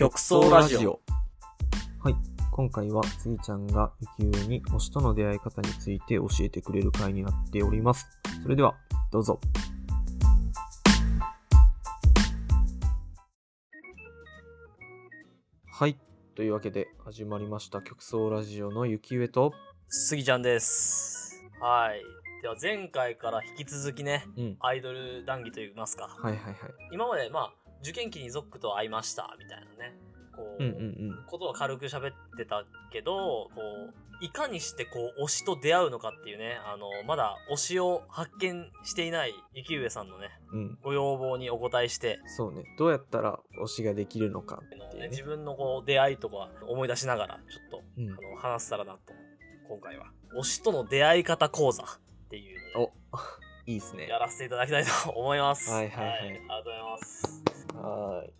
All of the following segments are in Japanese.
極総ラジオ。はい。今回はつぎちゃんがゆきゆえに推しとの出会い方について教えてくれる回になっております。それでは、どうぞ。はい。というわけで始まりました極総ラジオのゆきゆえと、スギちゃんです。はい。では前回から引き続きね、うん。アイドル談義といいますか、はいはいはい。今までまあ、受験期にゾックと会いました、みたいなね、こう、うんうんことは軽く喋ってたけど、こう、いかにしてこう、推しと出会うのかっていうね、あの、まだ推しを発見していない雪上さんのね、うん。うん。ご要望にお答えして、そうね。どうやったら推しができるのかっていうね。自分のこう出会いとか思い出しながら、ちょっと、うんあの話せたらなと、今回は。推しとの出会い方講座っていうのをお、いいっすね。やらせていただきたいと思います。はいはいはいありがとうございます。はーい。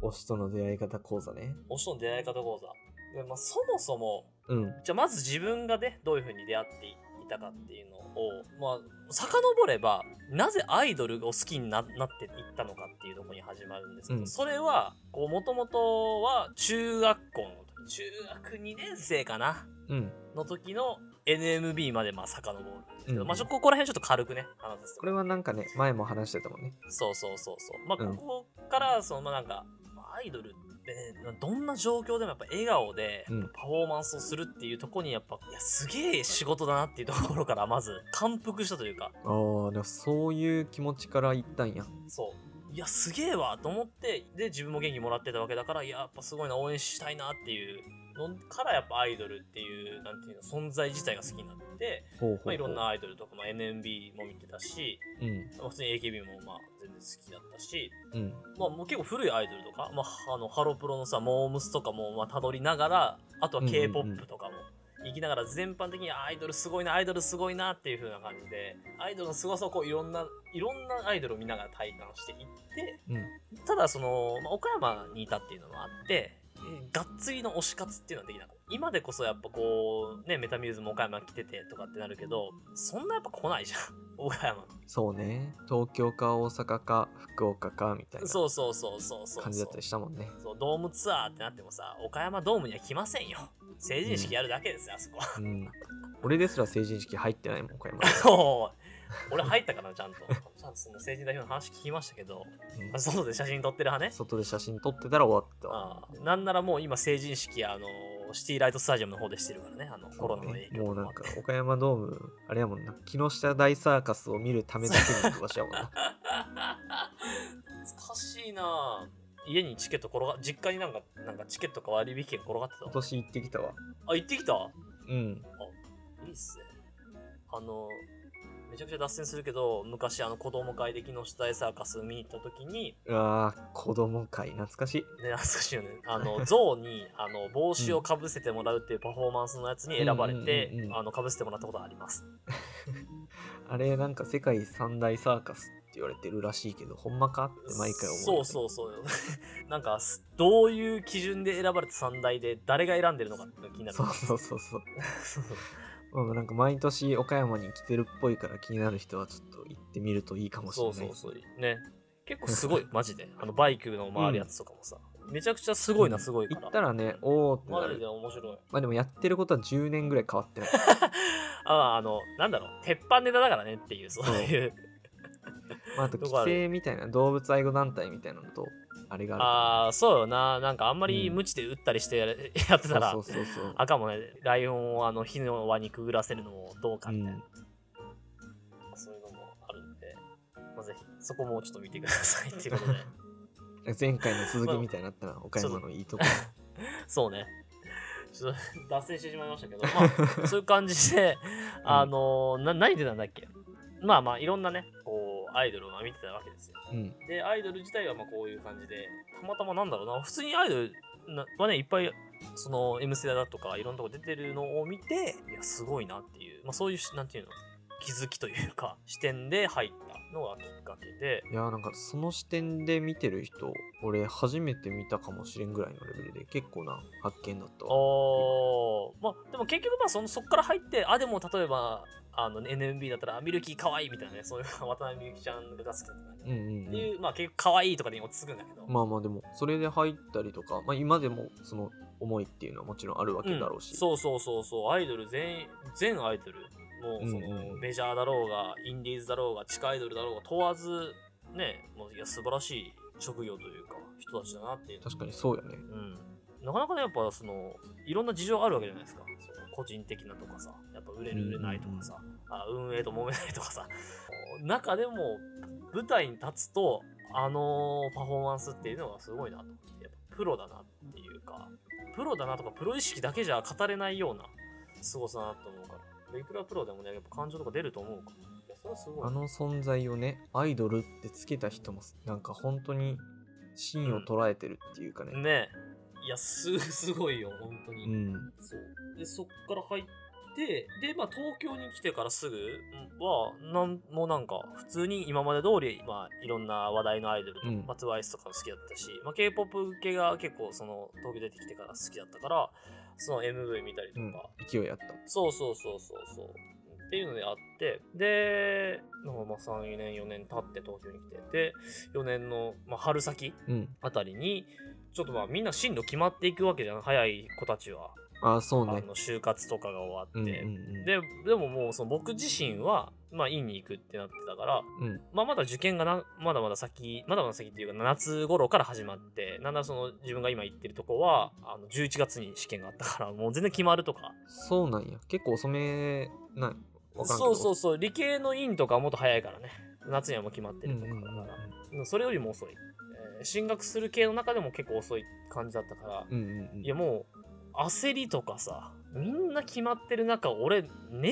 推しとの出会い方講座ね。推しとの出会い方講座。でまあ、そもそも、うん。じゃあまず自分がね、どういう風に出会っていたかっていうのを、まあ、遡れば、なぜアイドルを好きにななっていったのかっていうところに始まるんですけど、うんそれは、こう、もともとは中学校の時、中学2年生かな？うん。の時の NMB までまあ遡るんですけど、うんまあちょここら辺ちょっと軽くね、話すとこれはなんかね、前も話してたもんね。そうそうそうそう。まあ、うんここから、その、まあ、なんか、まあアイドルってね、どんな状況でもやっぱ笑顔でうんパフォーマンスをするっていうところにやっぱ、いや、すげえ仕事だなっていうところからまず感服したというか、ああ、でもそういう気持ちから言ったんや。そう。いや、すげえわと思って、で、自分も元気もらってたわけだから、やっぱすごいな、応援したいなっていうのから、やっぱアイドルっていう、なんていうの、存在自体が好きになって。まあ、いろんなアイドルとか、まあ、NMB も見てたし、うん。まあ普通に AKB もまあ全然好きだったし、うん。まあ、もう結構古いアイドルとか、まあ、あのハロプロのさモームスとかもまあ辿りながらあとは k p o p とかも行きながら全般的にアイドルすごいなアイドルすごいなっていう風な感じでアイドルの凄さをこういろんないろんなアイドルを見ながら体感していってうん。ただその、まあ、岡山にいたっていうのもあってえーがっつりの推し活っていうのはできなかった今でこそやっぱこうねメタミューズも岡山来ててとかってなるけどそんなやっぱ来ないじゃん 岡山そうね。東京か大阪か福岡かみたいなそうそうそうそうそう感じだったりしたもんね。そうドームツアーってなってもさ岡山ドームには来ませんよ成人式やるだけですよ、あそこはうん。俺ですら成人式入ってないもん、岡山。おい俺入ったかなちゃんと。ちゃんとその成人代表の話聞きましたけど。うん。外で写真撮ってる派ね。外で写真撮ってたら終わった。わ。ああ。なんならもう今成人式あのシティライトスタジアムの方でしてるからね。あのコロナの影響もうなんか岡山ドームあれやもんな木下大サーカスを見るためだけに行く場所やもんな。懐かしいな。家にチケット転が実家になんかなんかチケットか割引券転がってたわ。今年行ってきたわ。あ行ってきた？うん。いいっすね。あの、めちゃくちゃ脱線するけど、昔あの子供会で木下大サーカス見に行った時に、うわー子供会懐かしいね、懐かしいよね。あの、象に、あの、帽子をかぶせてもらうっていうパフォーマンスのやつに選ばれてかぶせてもらったことあります。あれなんか世界三大サーカスって言われてるらしいけどほんまかって毎回思うそうそうそう。なんか、すどういう基準で選ばれた三大で、誰が選んでるのかって気になる。そうそうそうそう まあなんか毎年岡山に来てるっぽいから気になる人はちょっと行ってみるといいかもしれないそうそうそう。ね。結構すごい、マジで。あの、バイクの回るやつとかもさ、めちゃくちゃすごいな、すごいから。行ったらねおーってなマジでる面白い。まあでもやってることは10年ぐらい変わってない ああの、なんだろう、鉄板ネタだからねっていう、そういう。まあ、あと規制みたいな動物愛護団体みたいなのとあれがあるああ、そうよな。なんかあんまりうん無知で打ったりして やってたら、そうそうそうそう。あかもね、ライオンをあの火の輪にくぐらせるのもどうかみたいな、そういうのもあるんで、まあ、ぜひ、そこもちょっと見てくださいっていうことで。前回の続きみたいになったら岡山のいいとこ。そうね。ちょっと脱線してしまいましたけど、まあ、そういう感じで、あのな、何でなんだっけ？まあまあ、いろんなね、こう、アイドルをまあ見てたわけですよ。うん。で、アイドル自体はまあこういう感じで、たまたまなんだろうな、普通にアイドルなはね、いっぱい、その、M 世代だとか、いろんなとこ出てるのを見て、いや、すごいなっていう、まあそういうし、なんていうの、気づきというか、視点で入ったのがきっかけで、いやーなんかその視点で見てる人俺初めて見たかもしれんぐらいのレベルで結構な発見だったあわー。まあでも結局まあそのそこから入ってあでも例えばあの NMB だったらミルキー可愛いみたいなねそういう 渡辺美幸ちゃんが好きだとかね、うんうんってう。いうんまあ結局可愛いとかで落ち着くんだけど、まあまあでも、それで入ったりとか、まあ今でもその思いっていうのはもちろんあるわけだろうし。んそうそうそうそう。アイドル全全アイドル。もうその、メジャーだろうがインディーズだろうが地下アイドルだろうが問わずねもういや素晴らしい職業というか人たちだなっていう確かにそうやね。うん、なかなかねやっぱそのいろんな事情あるわけじゃないですか個人的なとかさやっぱ売れる売れないとかさ、あ運営と揉めないとかさ 中でも舞台に立つとあのパフォーマンスっていうのがすごいなと思ってやっぱプロだなっていうかプロだなとかプロ意識だけじゃ語れないような凄さだなと思うから。いくらプロでもねやっぱ感情とか出ると思うから。いやそれはすごい。あの存在をね、アイドルってつけた人も、なんか本当に芯を捉えてるっていうかね。ねいやす すごいよ本当に、うん。そう。で、そっから入って、で、まあ、東京に来てからすぐは、なんもなんか、普通に今まで通り、まあ、いろんな話題のアイドルと、うんまあ、TWICE とかも好きだったし、まあ、K-POP 系が結構、その、東京出てきてから好きだったから、その MV 見たりとうんか、。勢いあった。そうそうそうそうそう。っていうのであって、で、まあ、まあ3年、4年経って東京に来て、で、4年の、まあ、春先うん。あたりに、ちょっとまあみんな進路決まっていくわけじゃん、早い子たちは。ああ、そうね。あの就活とかが終わって、うんうんうん。ででももうその僕自身は、まあ、院に行くってなってたから、うん。まあ、まだ受験がなまだまだ先まだまだ先っていうか夏頃から始まってなんだその自分が今行ってるとこはあの11月に試験があったから もう全然決まるとかそうなんや。結構遅めない。そうそうそう理系の院とかはもっと早いからね夏にはもう決まってうんるとかだから、うんうんうんそれよりも遅い、えー進学する系の中でも結構遅い感じだったから、うんうんうん。いやもう焦りとかさみんな決まってる中俺ね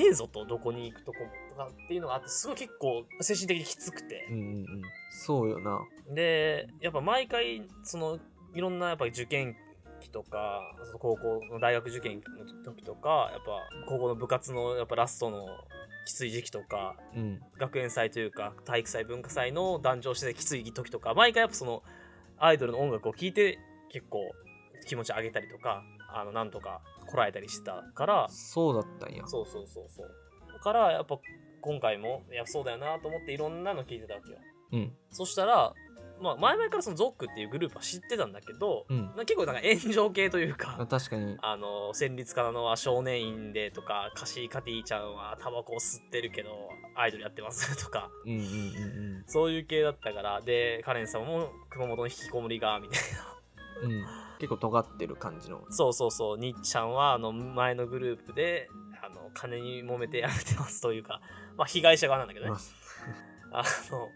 えぞとどこに行くとこもとかっていうのがあってすごい結構精神的にきつくてうんうんうん。そうよな。でやっぱ毎回そのいろんなやっぱり受験期とかその高校の大学受験の時とかやっぱ高校の部活のやっぱラストのきつい時期とかうん。学園祭というか体育祭文化祭の壇上してきつい時とか毎回やっぱそのアイドルの音楽を聴いて結構気持ち上げたりとかあのなんとかこらえたりしてたからそうだったんや。そうそうそうそうだからやっぱ今回もいやそうだよなと思っていろんなの聞いてたわけようん。そしたらまあ前々からそのゾックっていうグループは知ってたんだけど、うん。結構なんか炎上系というあか確かに。あの戦慄からのは少年院でとかカシーカティちゃんはタバコを吸ってるけどアイドルやってますとかうんうんうんそういう系だったから、で、カレンさんも熊本の引きこもりが、みたいな。うん。うん。結構尖ってる感じの。そうそうそう、にっちゃんは、あの、前のグループで、あの、金に揉めてやめてますというか、まあ、被害者側なんだけどね。あの、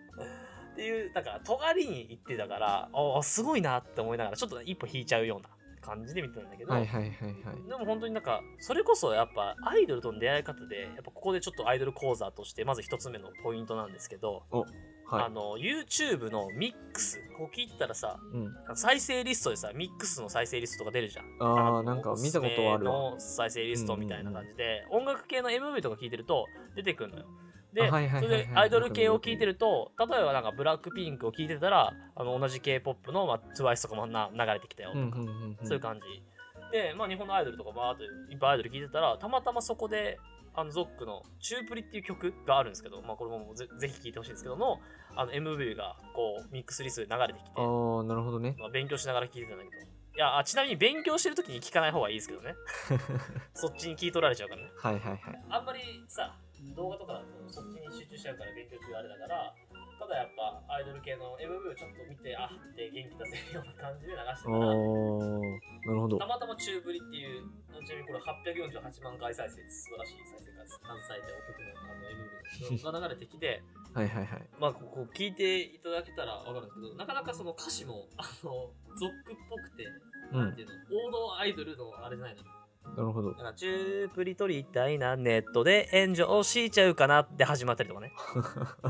っていう、だから、尖りに行ってたから、ああ、すごいなって思いながら、ちょっと一歩引いちゃうような感じで見てたんだけど、はいはいはいはい。でも本当になんか、それこそやっぱアイドルとの出会い方で、やっぱここでちょっとアイドル講座として、まず一つ目のポイントなんですけど、はい。あの、YouTube のミックス、こう聞いてたらさ、うん。再生リストでさ、ミックスの再生リストとか出るじゃん。ああ、なんか見たことはあるの再生リストみたいな感じで、音楽系の MV とか聞いてると出てくるのよ。で、それでアイドル系を聞いてると、例えばなんかブラックピンクを聞いてたら、あの同じ K-POP の、まあ、TWICE とかもな流れてきたよとか。そういう感じ。で、まあ日本のアイドルとかバーっといっぱいアイドル聞いてたら、たまたまそこで、あのゾックの「チュープリ」っていう曲があるんですけど、まあ、これもぜぜひ聴いてほしいんですけどのあの MV がこうミックスリストで流れてきてああ、なるほどね。まあ、勉強しながら聞いてたんだけど。いや、あちなみに勉強してるときに聞かない方がいいですけどね。そっちに聞い取られちゃうからね。はいはいはい。あんまりさ、動画とかだとそっちに集中しちゃうから勉強中あれだから、ただやっぱアイドル系の MV をちょっと見て、あって元気出せるような感じで流してたら、なるほどた。またまチューブリっていう、ちなみにこれ848万回再生素晴らしい再生回数、関西でお曲のあの MV が流れてきて、はいはいはい。まあ、ここ聞いていただけたらわかるんですけど、なかなかその歌詞も、あの、ゾックっぽくて、うんなんていうの、王道アイドルのあれじゃないの。なるほどチュープリ取りたいな、ネットで炎上しちゃうかなって始まったりとかね。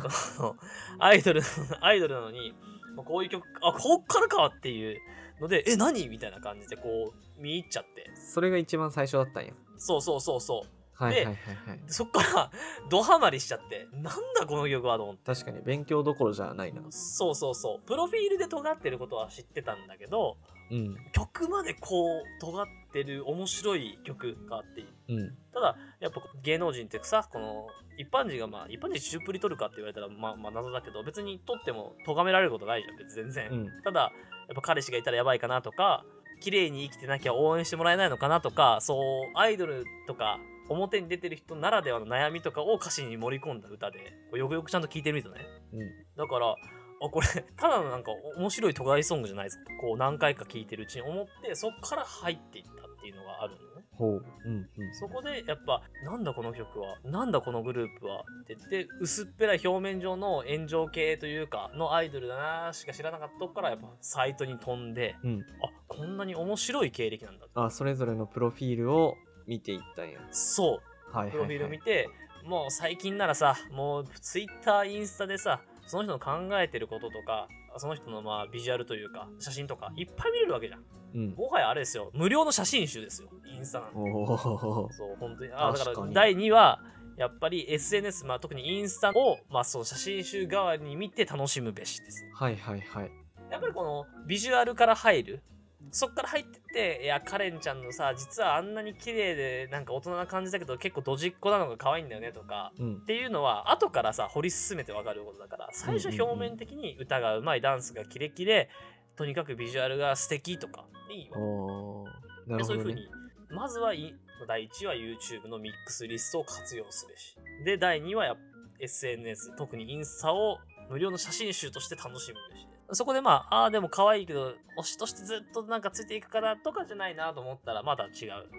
アイドル、アイドルなのに、まあこういう曲、あ、こっからかっていうので、え、何みたいな感じでこう、見入っちゃって。それが一番最初だったんや。そうそうそうそう。はいはいはいはい。でそっから、ドハマりしちゃって、なんだこの曲はと思って。確かに勉強どころじゃないな。そうそうそう。プロフィールで尖ってることは知ってたんだけど、うん。曲までこう尖ってる面白い曲があってうん。ただやっぱ芸能人ってさこの一般人がまあ一般人チュープリ取るかって言われたらまあまあ謎だけど別に取っても咎められることないじゃん別に全然、うん。ただやっぱ彼氏がいたらやばいかなとか綺麗に生きてなきゃ応援してもらえないのかなとかそうアイドルとか表に出てる人ならではの悩みとかを歌詞に盛り込んだ歌でよくよくちゃんと聴いてみるとねうん。だからあこれ ただのなんか面白い尖りソングじゃないぞとこう何回か聴いてるうちに思ってそっから入っていったっていうのがあるのねほう。うん。うん。そこでやっぱなんだこの曲はなんだこのグループはって言って薄っぺらい表面上の炎上系というかのアイドルだなしか知らなかったとこからやっぱサイトに飛んでうん。あこんなに面白い経歴なんだあ、それぞれのプロフィールを見ていったんや。そうはいはい、はい。プロフィール見て、もう最近ならさもうツイッターインスタでさその人の考えてることとかその人のまあビジュアルというか写真とかいっぱい見れるわけじゃん。うん。もはやあれですよ。無料の写真集ですよ。インスタなんて。そう本当に。あだからに。第2話やっぱり SNS、まあ、特にインスタを、まあ、そう写真集代わりに見て楽しむべしです。はいはいはい。やっぱりこのビジュアルから入るそっから入ってっていやカレンちゃんのさ実はあんなに綺麗でなんか大人な感じだけど結構ドジっ子なのが可愛いんだよねとかうんっ。ていうのは後からさ掘り進めて分かることだから最初表面的に歌がうまいダンスがキレキレとにかくビジュアルが素敵とかでいいわおお。なで。そういうふうにまずはい第1話 YouTube のミックスリストを活用すべしで第2話や SNS 特にインスタを無料の写真集として楽しむべしそこでまあああでも可愛いけど推しとしてずっとなんかついていくからとかじゃないなと思ったらまた違う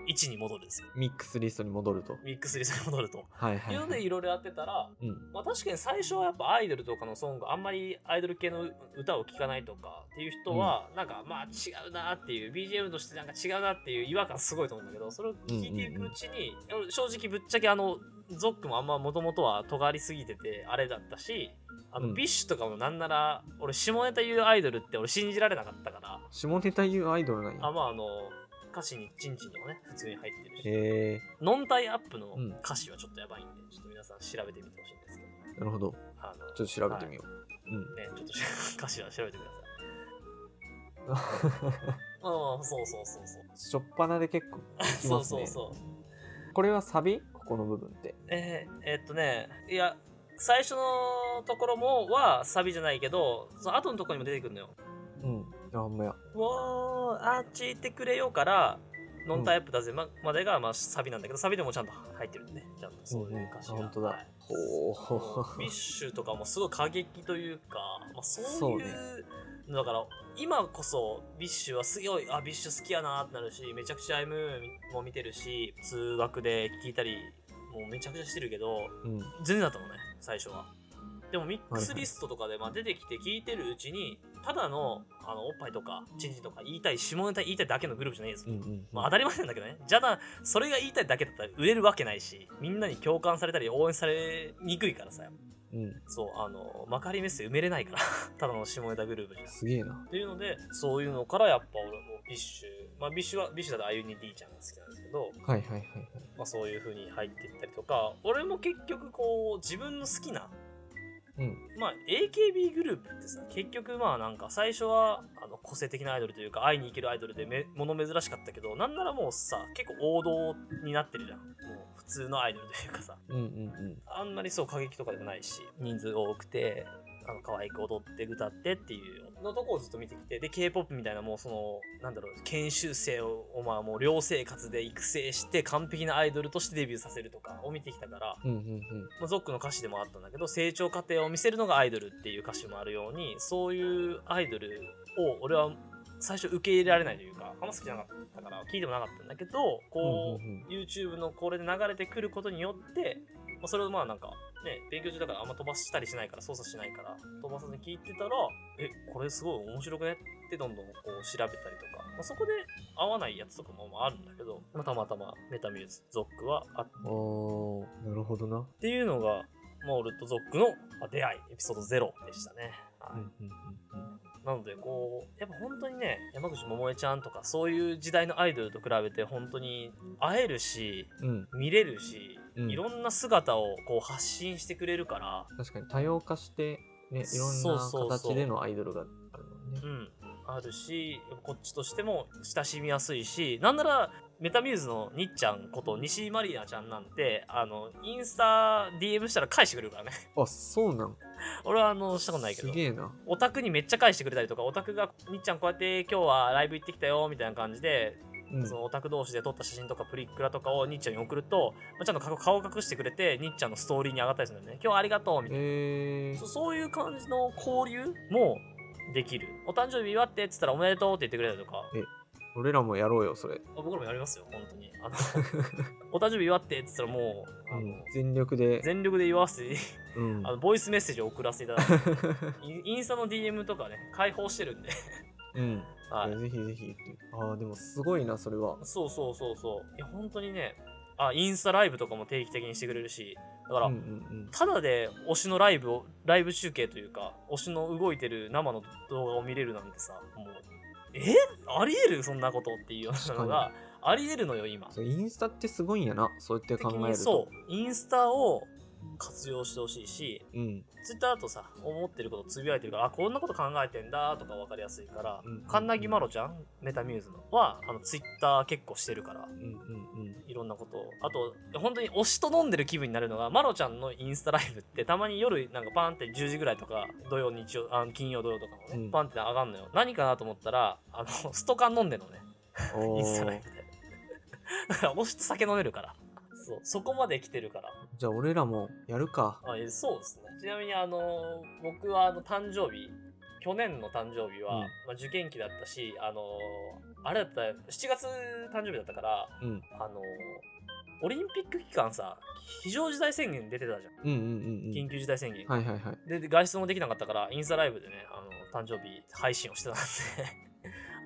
位置に戻るんですよミックスリストに戻ると。ミックスリストに戻ると。はいはいい、うのはい。でいろいろやってたらうん。まあ確かに最初はやっぱアイドルとかのソングあんまりアイドル系の歌を聴かないとかっていう人はなんかまあ違うなっていう BGM としてなんか違うなっていう違和感すごいと思うんだけどそれを聴いていくうちに正直ぶっちゃけあの ZOC もあんまもともとは尖りすぎててあれだったしあうんの BiSH とかもなんなら俺下ネタ言うアイドルって俺信じられなかったから下ネタ言うアイドルなんやあ。まああの歌詞にチンチンとかね普通に入ってるしへえ NON TiE-UP のうん歌詞はちょっとやばいんでちょっと皆さん調べてみてほしいんですけどー、なるほど。あのちょっと調べてみよう。うん。ね、ちょっと 歌詞は調べてください。うん、そうそうそうそう。しょっぱなで結構きそうますね。そうそう。これはサビ？ここの部分って。えーえっとね、いや、最初のところもはサビじゃないけど、その後のところにも出てくるのよ。うん。あ、ほんまや。もう、あっち行ってくれよから、 NON TiE-UP だぜままでがまあサビなんだけど、サビでもちゃんと入ってるんでね。ちゃんとそういう歌詞が。うん本当だ。ビッシュとかもすごい過激というか、まあ、そうそうねいうだから今こそ BiSH はすごいあ BiSH 好きやなってなるしめちゃくちゃ M も見てるし通学で聞いたりもうめちゃくちゃしてるけどうん。全然だったのね最初はでもミックスリストとかでまあ出てきて聞いてるうちにただのあのおっぱいとかチンチンとか言いたい下ネタ言いたいだけのグループじゃないですようんうん。まあ当たり前なんだけどね。じゃあ、それが言いたいだけだったら売れるわけないし、みんなに共感されたり応援されにくいからさ。うん。そう、あの、幕張メッセ埋めれないから。ただの下ネタグループじゃん。っすげえな。ていうので、そういうのからやっぱ俺もビッシュ、まあビッシュは、ビッシュだとあゆに D ちゃんが好きなんですけど、はいはいはいはい。まあそういう風に入っていったりとか、俺も結局こう、自分の好きな、うん。まあ AKB グループってさ、結局まあなんか最初はあの個性的なアイドルというか会いに行けるアイドルでめ物珍しかったけど、なんならもうさ、結構王道になってるじゃん。もう普通のアイドルというかさ、うんうんうん。あんまりそう過激とかでもないし、人数多くて、あの可愛く踊って歌ってっていうのとこをずっと見てきて、で、K-POP みたいなもうその、なんだろう、研修生を、まあもう寮生活で育成して完璧なアイドルとしてデビューさせるとかを見てきたから、うんうんうん。まあ、ゾックの歌詞でもあったんだけど成長過程を見せるのがアイドルっていう歌詞もあるようにそういうアイドルを俺は最初受け入れられないというかあんま好きじゃなかったから聞いてもなかったんだけどこう,、うんうん YouTube のこれで流れてくることによって、まあ、それをまあなんかね勉強中だからあんま飛ばしたりしないから操作しないから飛ばさずに聞いてたらえこれすごい面白くねってどんどんこう調べたりとか、まあ、そこで合わないやつとかもまああるんだけど、まあ、たまたまメタミューズゾックはあっておー、なるほどな。っていうのが、モールとゾックのまあ出会い、エピソード0でしたね。はいうんうんうんうん。なので、こう、やっぱ本当にね、山口百恵ちゃんとか、そういう時代のアイドルと比べて、本当に会えるし、うん。見れるし、うんいろんな姿をこう発信してくれるから、確かに多様化して、ね、いろんそうなそうそう形でのアイドルがあるもんねう。ん。あるしこっちとしても親しみやすいしなんならメタミューズのにっちゃんこと西井まりなちゃんなんてあのインスタ DM したら返してくれるからねあ、そうなん 俺はあのしたことないけどすげえな。オタクにめっちゃ返してくれたりとかオタクが「にっちゃんこうやって今日はライブ行ってきたよ」みたいな感じで、うん。そのオタク同士で撮った写真とかプリクラとかをにっちゃんに送ると、まあ、ちゃんと顔顔隠してくれてにっちゃんのストーリーに上がったりするんだよね。今日はありがとうみたいな、えー。そ、そういう感じの交流もできる。お誕生日祝ってっつったらおめでとうって言ってくれたりとか。俺らもやろうよ、それ。あ僕らもやりますよ本当に。あの お誕生日祝ってっつったらもうあの、うん、全力で。全力で祝わせてうん。あ。のボイスメッセージを送らせていただいてインインスタの DM とかね開放してるんでうん。はいぜひぜひ。ああ、でもすごいな、それは。そうそうそうそういや本当にねあインスタライブとかも定期的にしてくれるしだから、うんうんただで推しのライブをライブ中継というか推しの動いてる生の動画を見れるなんてさもうえ？ありえる？そんなことっていうようなのがありえるのよ今うん。インスタってすごいんやな、そうやって考的えると。にそうインスタを活用してほしいしうん。ツイッターだとさ思ってることつぶやいてるからあこんなこと考えてんだとか分かりやすいから、うんカンナギマロちゃんメタミューズのはあのツイッター結構してるからうんうんうん。いろんなことを。あと本当に推しと飲んでる気分になるのがマロちゃんのインスタライブってたまに夜なんかパンって10時ぐらいとか土曜日曜あの金曜土曜とかもね、うん。パンって上がんのよ。何かなと思ったらあのストカン飲んでんのね。おインスタライーブで。だから推しと酒飲めるからそうそこまで来てるからじゃあ俺らもやるか。あえそうですねちなみにあの僕はあの誕生日去年の誕生日は、うんまあ、受験期だったしあのあれだった7月誕生日だったからうん。あのオリンピック期間さ非常事態宣言出てたじゃんうんうんうんうん。緊急事態宣言、はいはいはい。でで外出もできなかったからインスタライブでねあの誕生日配信をしてたんで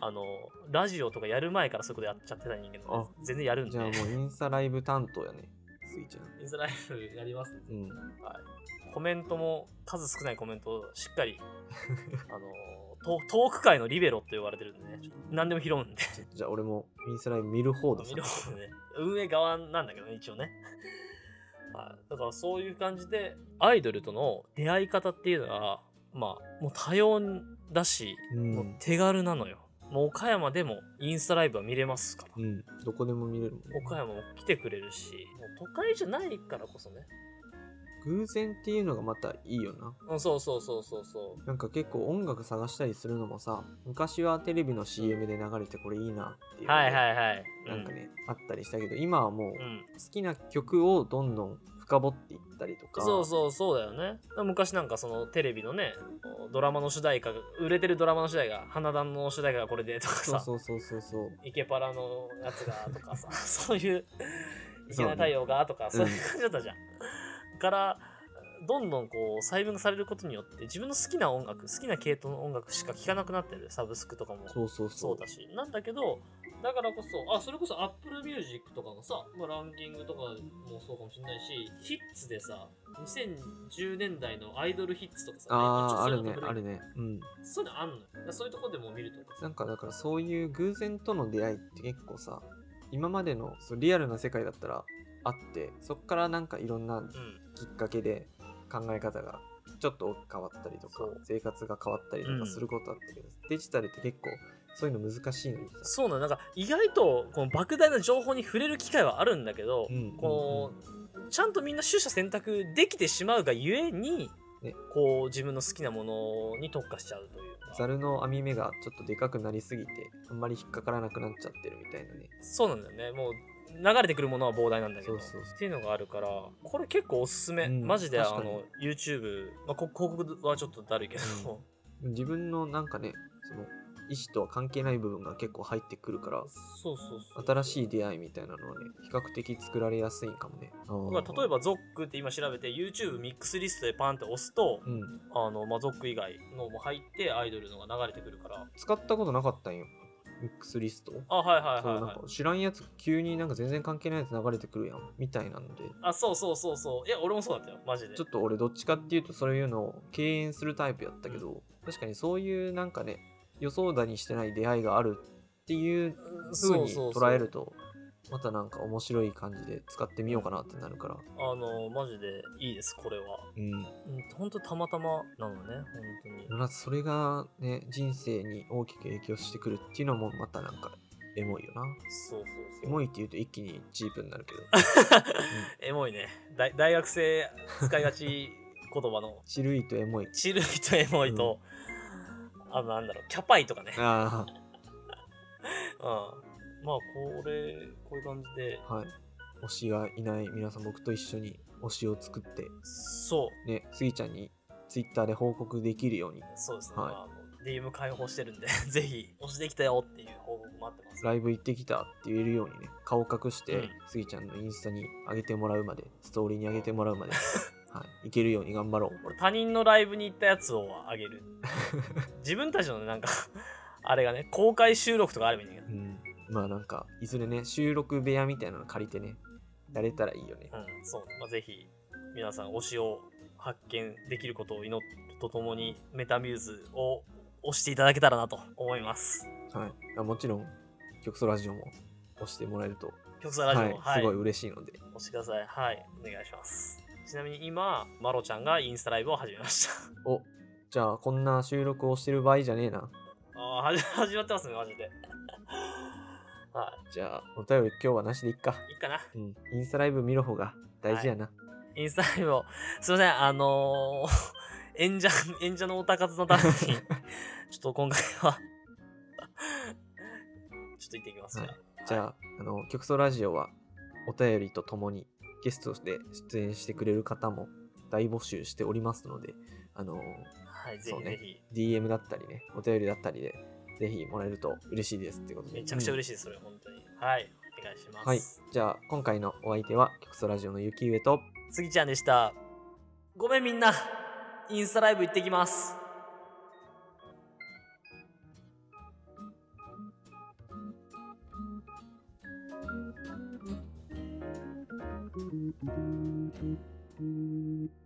あのラジオとかやる前からそういうことやっちゃってた人間なんであ全然やるんで。じゃあもうインスタライブ担当やね。スイちゃん。インスタライブやりますんでうん。はい、コメントも数少ないコメントをしっかり あのトトーク界のリベロって言われてるんでね。ちょっと何でも拾うんで。じゃあ俺もインスタライブ見る方だ見る方でね。運営側なんだけどね一応ね、はい、だからそういう感じでアイドルとの出会い方っていうのはまあもう多様だし、うん。もう手軽なのよもう岡山でもインスタライブは見れますからうん。どこでも見れるもんね。岡山も来てくれるしもう都会じゃないからこそね偶然っていうのがまたいいよな。うんそうそうそうそうそうなんか結構音楽探したりするのもさ、昔はテレビの CM で流れてこれいいなっていうのが。はいはいはいなんかね、あったりしたけど、今はもう好きな曲をどんどん深掘っていったりとか。そうそうそうだよね。昔なんかそのテレビのねドラマの主題歌が売れてるドラマの主題歌花壇の主題歌がこれでとかさそうそうそうそうそう。イケパラのやつがとかさ そういう「いけない太陽が」とかうんそういう感じだったじゃん、からどんどんこう細分化されることによって自分の好きな音楽好きな系統の音楽しか聴かなくなってる。サブスクとかもそうそうそそううだし。なんだけどだからこそあそれこそ Apple Music とかのさ、まあ、ランキングとかもそうかもしれないしヒッツでさ2010年代のアイドルヒッツとかさああ、あるねあるね。うん。そういうのあんのよ。そういうとこでも見るとかさなんかだからそういう偶然との出会いって結構さ、今までのそうリアルな世界だったらあって、そっからなんかいろんなうんきっかけで考え方がちょっと変わったりとか生活が変わったりとうん。かすることあったけど、デジタルって結構そういうの難しいのにさ、そうなの。なんか意外とこの莫大な情報に触れる機会はあるんだけど、うんこのちゃんとみんな取捨選択できてしまうがゆえに、ね。こう自分の好きなものに特化しちゃうというか。ザルの網目がちょっとでかくなりすぎてあんまり引っかからなくなっちゃってるみたいなね。そうなんだよね。もう流れてくるものは膨大なんだけど。っていうのがあるからこれ結構おすすめ、うんマジであの YouTube、まあ、こ広告はちょっとだるいけど、自分のなんかねその意思とは関係ない部分が結構入ってくるからそうそうそう。新しい出会いみたいなのはね比較的作られやすいんかもね。例えば ZOC って今調べて YouTube ミックスリストでパンって押すと、うん。あのまあ、ZOC 以外のも入ってアイドルのが流れてくるから。使ったことなかったんよ。ミックスリスト？あはいはいそうなんはいはいか知らんやつ急になんか全然関係ないやつ流れてくるやん。みたいなので。あそうそうそうそう。いや俺もそうだったよ。マジで。ちょっと俺どっちかっていうとそういうのを敬遠するタイプやったけど、確かにそういうなんかね予想だにしてない出会いがあるっていう風に捉えるとまたなんか面白い感じで使ってみようかなってなるから。あの、マジでいいです、これは。うん。うん、ほんとたまたまなのね、本当に。それがね、人生に大きく影響してくるっていうのもまたなんか、エモいよな。そうそうそう。エモいって言うと一気にチープになるけど。エモいね。大大学生使いがち言葉の、チルイとエモい。チルイとエモいと、あの、なんだろう、キャパイとかね。あ うん。まあ、これ、こういう感じで、あ、はい。推しがいない皆さん、僕と一緒に推しを作って、そう、ね、スギちゃんにツイッターで報告できるように、そうですね。はいまあ、DM 開放してるんで、ぜひ、押してきたよっていう報告待ってます。ライブ行ってきたって言えるようにね、顔隠して、うんスギちゃんのインスタに上げてもらうまで、ストーリーに上げてもらうまで、はい、いけるように頑張ろう。俺、他人のライブに行ったやつをあげる。自分たちのねなんか、あれがね、公開収録とかあればいいんだけど。うん。まあなんか、いずれね、収録部屋みたいなの借りてね、やれたらいいよね。うん、そう。まあ、ぜひ、皆さん、推しを発見できることを祈るとともに、メタミューズを押していただけたらなと思います。はい。あもちろん、曲ソラジオも押してもらえると、曲差ラジオ、はい、すごい嬉しいので、押してください。はい、お願いします。ちなみに今、マロちゃんがインスタライブを始めました。お、じゃあこんな収録をしてる場合じゃねえな。ああ、はじ 始まってますね、マジで。はじゃあ、お便り今日はなしでいっか。い、いいかな。うん。インスタライブ見る方が大事やな。インスタライブを、すいません、あのー 演者、演者のおたかつのために、ちょっと今回はちょっと行ってきます、はいじゃあ。じゃあ、あの、曲ソラジオはお便りとともにゲストで出演してくれる方も大募集しておりますので、あの、はい、ぜそうねひぜひ。DM だったりね、お便りだったりで、ぜひもらえると嬉しいですってことで。めちゃくちゃ。嬉しいです、それ、本当に。はい、お願いします。はい。じゃあ、今回のお相手は、曲ソラジオのゆきうえと、スギちゃんでした。ごめんみんな、インスタライブ行ってきます。Thank you.